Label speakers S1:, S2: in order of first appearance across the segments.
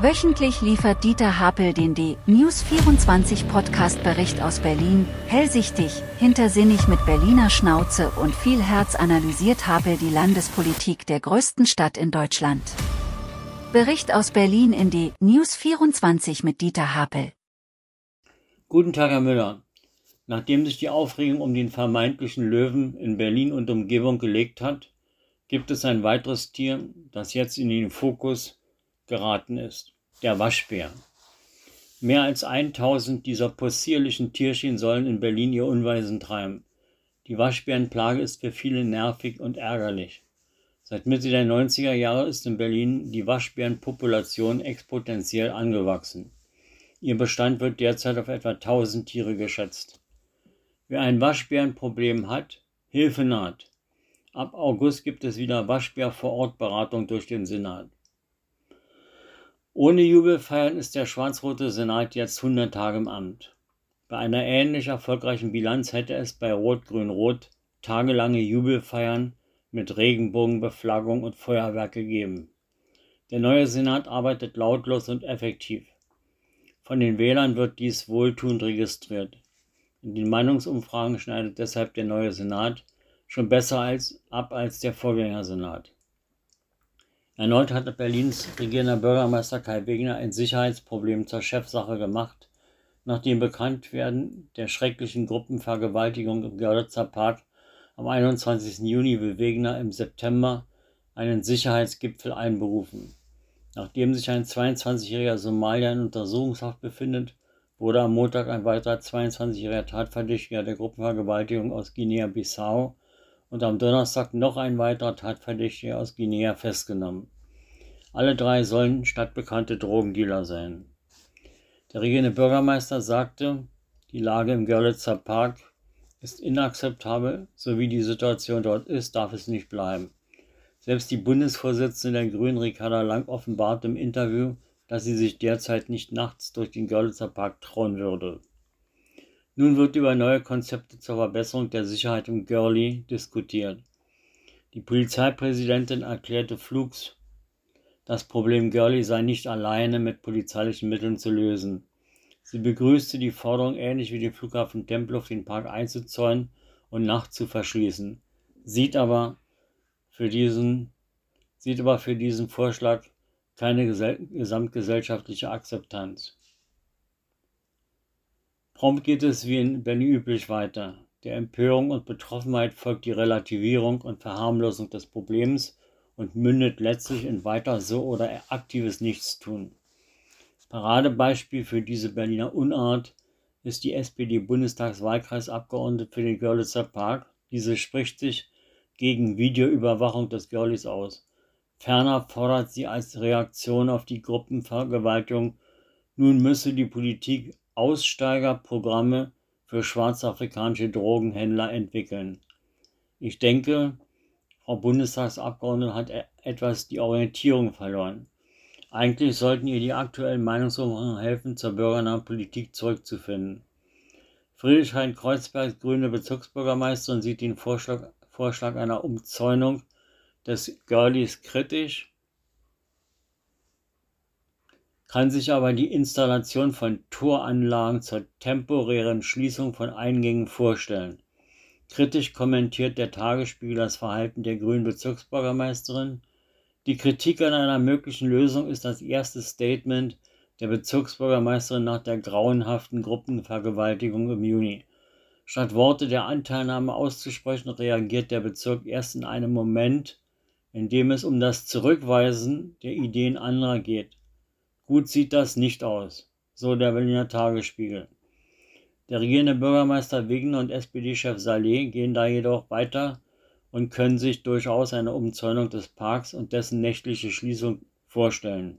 S1: Wöchentlich liefert Dieter Hapel den D-News24 Podcast-Bericht aus Berlin. Hellsichtig, hintersinnig mit Berliner Schnauze und viel Herz analysiert Hapel die Landespolitik der größten Stadt in Deutschland. Bericht aus Berlin in D-News24 mit Dieter Hapel.
S2: Guten Tag, Herr Müller. Nachdem sich die Aufregung um den vermeintlichen Löwen in Berlin und Umgebung gelegt hat, gibt es ein weiteres Tier, das jetzt in den Fokus geraten ist der Waschbär. Mehr als 1000 dieser possierlichen Tierchen sollen in Berlin ihr Unweisen treiben. Die Waschbärenplage ist für viele nervig und ärgerlich. Seit Mitte der 90er Jahre ist in Berlin die Waschbärenpopulation exponentiell angewachsen. Ihr Bestand wird derzeit auf etwa 1000 Tiere geschätzt. Wer ein Waschbärenproblem hat, Hilfe naht. Ab August gibt es wieder Waschbär vor Ort Beratung durch den Senat. Ohne Jubelfeiern ist der schwarz-rote Senat jetzt 100 Tage im Amt. Bei einer ähnlich erfolgreichen Bilanz hätte es bei Rot-Grün-Rot tagelange Jubelfeiern mit Regenbogenbeflaggung und Feuerwerk gegeben. Der neue Senat arbeitet lautlos und effektiv. Von den Wählern wird dies wohltuend registriert. In den Meinungsumfragen schneidet deshalb der neue Senat schon besser als, ab als der Vorgängersenat. Erneut hat Berlins regierender Bürgermeister Kai Wegner ein Sicherheitsproblem zur Chefsache gemacht, nachdem bekannt werden der schrecklichen Gruppenvergewaltigung im Görlitzer Park am 21. Juni will Wegner im September einen Sicherheitsgipfel einberufen. Nachdem sich ein 22-jähriger Somalier in Untersuchungshaft befindet, wurde am Montag ein weiterer 22-jähriger Tatverdächtiger der Gruppenvergewaltigung aus Guinea-Bissau und am Donnerstag noch ein weiterer Tatverdächtiger aus Guinea festgenommen. Alle drei sollen stadtbekannte Drogendealer sein. Der regierende Bürgermeister sagte, die Lage im Görlitzer Park ist inakzeptabel, so wie die Situation dort ist, darf es nicht bleiben. Selbst die Bundesvorsitzende der Grünen, Ricarda Lang, offenbart im Interview, dass sie sich derzeit nicht nachts durch den Görlitzer Park trauen würde. Nun wird über neue Konzepte zur Verbesserung der Sicherheit im Görli diskutiert. Die Polizeipräsidentin erklärte flugs, das Problem Görli sei nicht alleine mit polizeilichen Mitteln zu lösen. Sie begrüßte die Forderung, ähnlich wie den Flughafen Tempelhof den Park einzuzäunen und nachts zu verschließen, sieht aber für diesen, sieht aber für diesen Vorschlag keine gesamtgesellschaftliche Akzeptanz. Prompt geht es wie in Berlin üblich weiter. Der Empörung und Betroffenheit folgt die Relativierung und Verharmlosung des Problems und mündet letztlich in weiter so oder aktives Nichtstun. Paradebeispiel für diese Berliner Unart ist die SPD-Bundestagswahlkreisabgeordnete für den Görlitzer Park. Diese spricht sich gegen Videoüberwachung des Görlis aus. Ferner fordert sie als Reaktion auf die Gruppenvergewaltigung, nun müsse die Politik Aussteigerprogramme für schwarzafrikanische Drogenhändler entwickeln. Ich denke, Frau Bundestagsabgeordnete hat e-, etwas die Orientierung verloren. Eigentlich sollten ihr die aktuellen Meinungsumfragen helfen, zur bürgernahen Politik zurückzufinden. Friedrich Hein Kreuzberg, grüne Bezirksbürgermeisterin, sieht den Vorschlag, Vorschlag einer Umzäunung des Girlies kritisch kann sich aber die Installation von Toranlagen zur temporären Schließung von Eingängen vorstellen. Kritisch kommentiert der Tagesspiegel das Verhalten der grünen Bezirksbürgermeisterin. Die Kritik an einer möglichen Lösung ist das erste Statement der Bezirksbürgermeisterin nach der grauenhaften Gruppenvergewaltigung im Juni. Statt Worte der Anteilnahme auszusprechen, reagiert der Bezirk erst in einem Moment, in dem es um das Zurückweisen der Ideen anderer geht. Gut sieht das nicht aus, so der Berliner Tagesspiegel. Der regierende Bürgermeister Wegner und SPD-Chef Saleh gehen da jedoch weiter und können sich durchaus eine Umzäunung des Parks und dessen nächtliche Schließung vorstellen.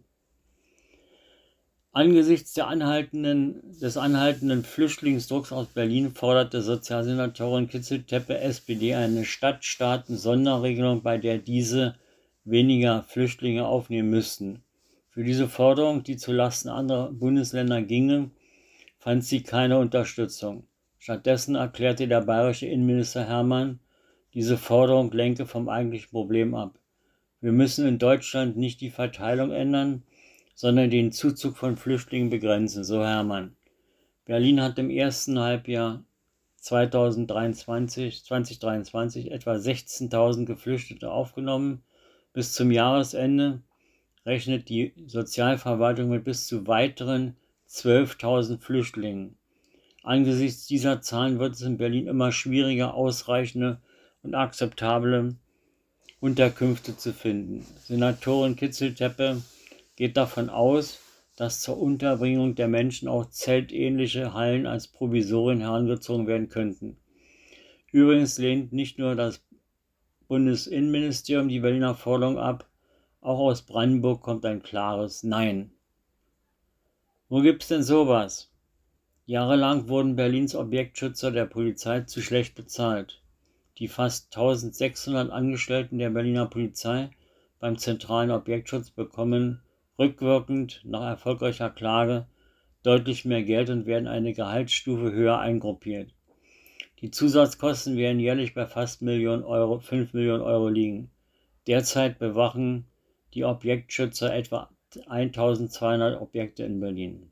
S2: Angesichts anhaltenden, des anhaltenden Flüchtlingsdrucks aus Berlin forderte Sozialsenatorin Kitzel-Teppe SPD eine Stadtstaaten-Sonderregelung, bei der diese weniger Flüchtlinge aufnehmen müssten. Für diese Forderung, die zulasten anderer Bundesländer ginge, fand sie keine Unterstützung. Stattdessen erklärte der bayerische Innenminister Hermann, diese Forderung lenke vom eigentlichen Problem ab. Wir müssen in Deutschland nicht die Verteilung ändern, sondern den Zuzug von Flüchtlingen begrenzen, so Hermann. Berlin hat im ersten Halbjahr 2023, 2023 etwa 16.000 Geflüchtete aufgenommen. Bis zum Jahresende rechnet die Sozialverwaltung mit bis zu weiteren 12.000 Flüchtlingen. Angesichts dieser Zahlen wird es in Berlin immer schwieriger, ausreichende und akzeptable Unterkünfte zu finden. Senatorin Kitzelteppe geht davon aus, dass zur Unterbringung der Menschen auch zeltähnliche Hallen als Provisorien herangezogen werden könnten. Übrigens lehnt nicht nur das Bundesinnenministerium die Berliner Forderung ab, auch aus Brandenburg kommt ein klares Nein. Wo gibt's denn sowas? Jahrelang wurden Berlins Objektschützer der Polizei zu schlecht bezahlt. Die fast 1600 Angestellten der Berliner Polizei beim zentralen Objektschutz bekommen rückwirkend nach erfolgreicher Klage deutlich mehr Geld und werden eine Gehaltsstufe höher eingruppiert. Die Zusatzkosten werden jährlich bei fast Millionen Euro, 5 Millionen Euro liegen. Derzeit bewachen die Objektschützer etwa 1200 Objekte in Berlin.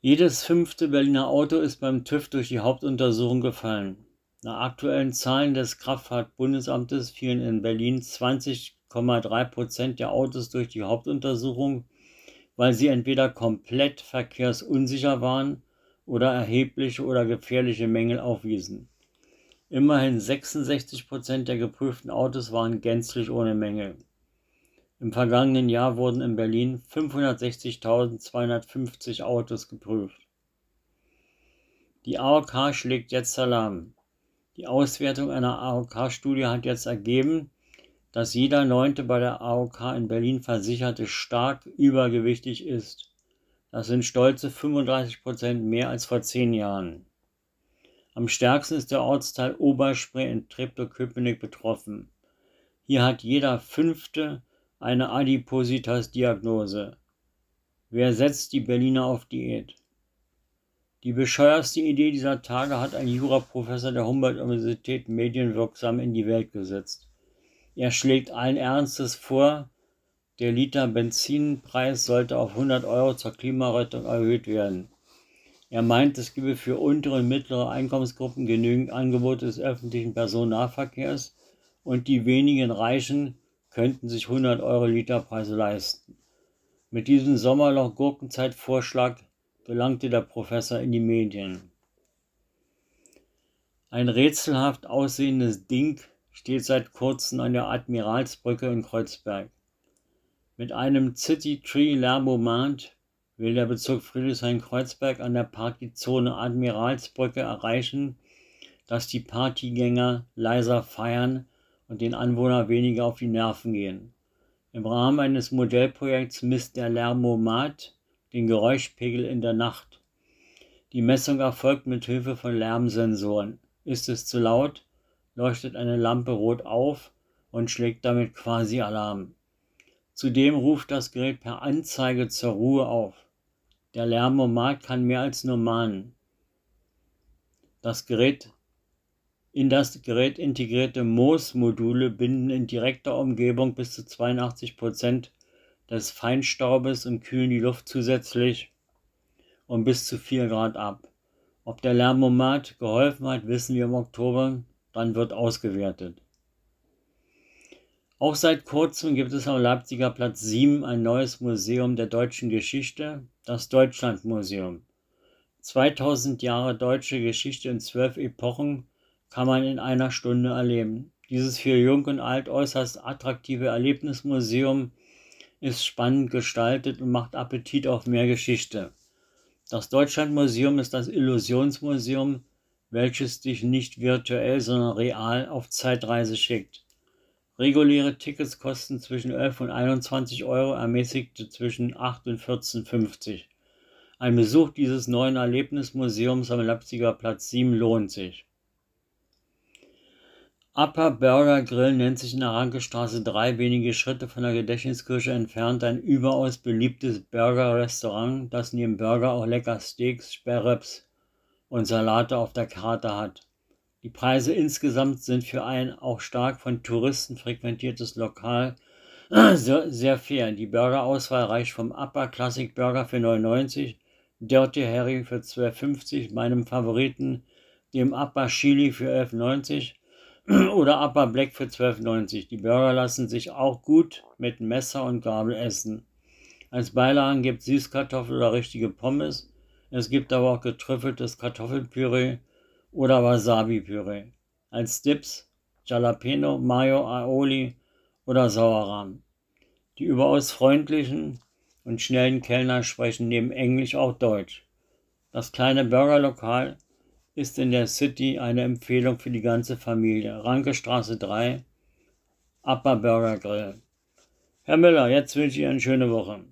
S2: Jedes fünfte Berliner Auto ist beim TÜV durch die Hauptuntersuchung gefallen. Nach aktuellen Zahlen des Kraftfahrtbundesamtes fielen in Berlin 20 3 Prozent der Autos durch die Hauptuntersuchung, weil sie entweder komplett verkehrsunsicher waren oder erhebliche oder gefährliche Mängel aufwiesen. Immerhin 66 Prozent der geprüften Autos waren gänzlich ohne Mängel. Im vergangenen Jahr wurden in Berlin 560.250 Autos geprüft. Die AOK schlägt jetzt Alarm. Die Auswertung einer AOK-Studie hat jetzt ergeben, dass jeder Neunte bei der AOK in Berlin Versicherte stark übergewichtig ist. Das sind stolze 35 Prozent mehr als vor zehn Jahren. Am stärksten ist der Ortsteil Oberspree in Treptow-Köpenick betroffen. Hier hat jeder Fünfte eine Adipositas-Diagnose. Wer setzt die Berliner auf Diät? Die bescheuerste Idee dieser Tage hat ein Juraprofessor der Humboldt-Universität medienwirksam in die Welt gesetzt. Er schlägt allen Ernstes vor, der Liter Benzinpreis sollte auf 100 Euro zur Klimarettung erhöht werden. Er meint, es gebe für untere und mittlere Einkommensgruppen genügend Angebote des öffentlichen Personennahverkehrs und die wenigen Reichen könnten sich 100 Euro Literpreise leisten. Mit diesem Sommerloch-Gurkenzeit-Vorschlag gelangte der Professor in die Medien. Ein rätselhaft aussehendes Ding steht seit kurzem an der Admiralsbrücke in Kreuzberg. Mit einem City Tree Lärmomat will der Bezirk Friedrichshain-Kreuzberg an der Partyzone Admiralsbrücke erreichen, dass die Partygänger leiser feiern und den Anwohnern weniger auf die Nerven gehen. Im Rahmen eines Modellprojekts misst der Lärmomat den Geräuschpegel in der Nacht. Die Messung erfolgt mit Hilfe von Lärmsensoren. Ist es zu laut, leuchtet eine Lampe rot auf und schlägt damit quasi Alarm. Zudem ruft das Gerät per Anzeige zur Ruhe auf. Der Lärmomat kann mehr als nur mahnen. Das Gerät in das Gerät integrierte MOS-Module binden in direkter Umgebung bis zu 82 Prozent des Feinstaubes und kühlen die Luft zusätzlich um bis zu 4 Grad ab. Ob der Lärmomat geholfen hat, wissen wir im Oktober dann wird ausgewertet. Auch seit kurzem gibt es am Leipziger Platz 7 ein neues Museum der deutschen Geschichte, das Deutschlandmuseum. 2000 Jahre deutsche Geschichte in zwölf Epochen kann man in einer Stunde erleben. Dieses für Jung und Alt äußerst attraktive Erlebnismuseum ist spannend gestaltet und macht Appetit auf mehr Geschichte. Das Deutschlandmuseum ist das Illusionsmuseum welches dich nicht virtuell, sondern real auf Zeitreise schickt. Reguläre Tickets kosten zwischen 11 und 21 Euro, ermäßigte zwischen 8 und 14,50. Ein Besuch dieses neuen Erlebnismuseums am Leipziger Platz 7 lohnt sich. Upper Burger Grill nennt sich in der Rankestraße 3 wenige Schritte von der Gedächtniskirche entfernt ein überaus beliebtes Burger-Restaurant, das neben Burger auch lecker Steaks, Sperreps, und Salate auf der Karte hat. Die Preise insgesamt sind für ein auch stark von Touristen frequentiertes Lokal sehr, sehr fair. Die Burgerauswahl reicht vom Upper Classic Burger für 99, Dirty Harry für 12,50, meinem Favoriten, dem Upper Chili für 11,90 oder Upper Black für 12,90. Die Burger lassen sich auch gut mit Messer und Gabel essen. Als Beilagen gibt es Süßkartoffel oder richtige Pommes. Es gibt aber auch getrüffeltes Kartoffelpüree oder Wasabi-Püree. Als Dips Jalapeno, Mayo, Aioli oder Sauerrahm. Die überaus freundlichen und schnellen Kellner sprechen neben Englisch auch Deutsch. Das kleine Burgerlokal ist in der City eine Empfehlung für die ganze Familie. Rankestraße 3, Upper Burger Grill. Herr Müller, jetzt wünsche ich Ihnen eine schöne Woche.